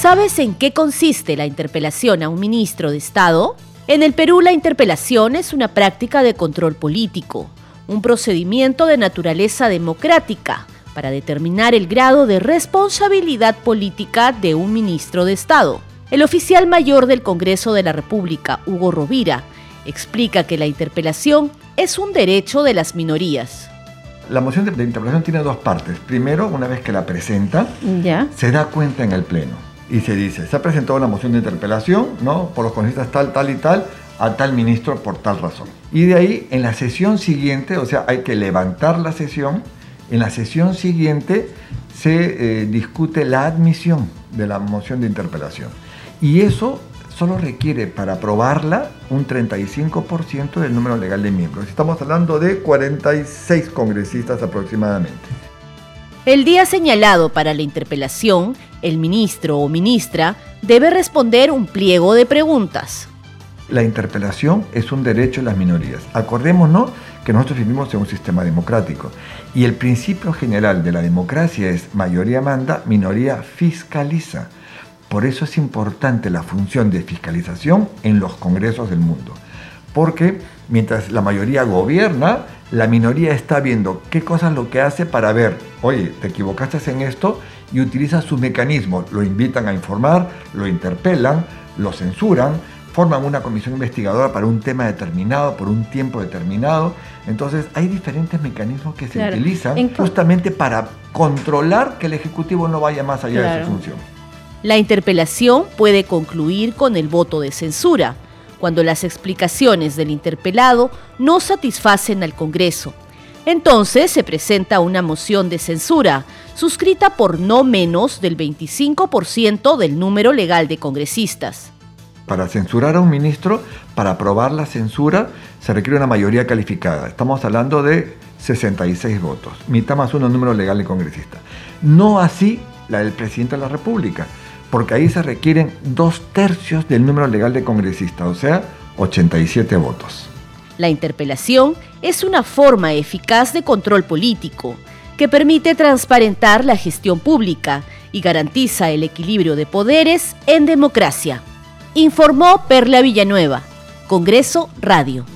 ¿Sabes en qué consiste la interpelación a un ministro de Estado? En el Perú la interpelación es una práctica de control político, un procedimiento de naturaleza democrática para determinar el grado de responsabilidad política de un ministro de Estado. El oficial mayor del Congreso de la República, Hugo Rovira, explica que la interpelación es un derecho de las minorías. La moción de, interpelación tiene dos partes. Primero, una vez que la presenta, ¿Ya? se da cuenta en el Pleno y se dice, se ha presentado una moción de interpelación, ¿no? Por los congresistas tal, tal y tal, a tal ministro por tal razón. Y de ahí, en la sesión siguiente, o sea, hay que levantar la sesión, en la sesión siguiente se eh, discute la admisión de la moción de interpelación. Y eso solo requiere para aprobarla un 35% del número legal de miembros. Estamos hablando de 46 congresistas aproximadamente. El día señalado para la interpelación, el ministro o ministra debe responder un pliego de preguntas. La interpelación es un derecho de las minorías. Acordémonos que nosotros vivimos en un sistema democrático y el principio general de la democracia es mayoría manda, minoría fiscaliza. Por eso es importante la función de fiscalización en los congresos del mundo. Porque mientras la mayoría gobierna, la minoría está viendo qué cosas lo que hace para ver, oye, te equivocaste en esto y utiliza sus mecanismos. Lo invitan a informar, lo interpelan, lo censuran, forman una comisión investigadora para un tema determinado, por un tiempo determinado. Entonces hay diferentes mecanismos que se utilizan justamente para controlar que el Ejecutivo no vaya más allá de su función. La interpelación puede concluir con el voto de censura cuando las explicaciones del interpelado no satisfacen al Congreso. Entonces se presenta una moción de censura, suscrita por no menos del 25% del número legal de congresistas. Para censurar a un ministro, para aprobar la censura, se requiere una mayoría calificada. Estamos hablando de 66 votos, mitad más uno número legal de congresistas. No así la del presidente de la República porque ahí se requieren dos tercios del número legal de congresistas, o sea, 87 votos. La interpelación es una forma eficaz de control político que permite transparentar la gestión pública y garantiza el equilibrio de poderes en democracia. Informó Perla Villanueva, Congreso Radio.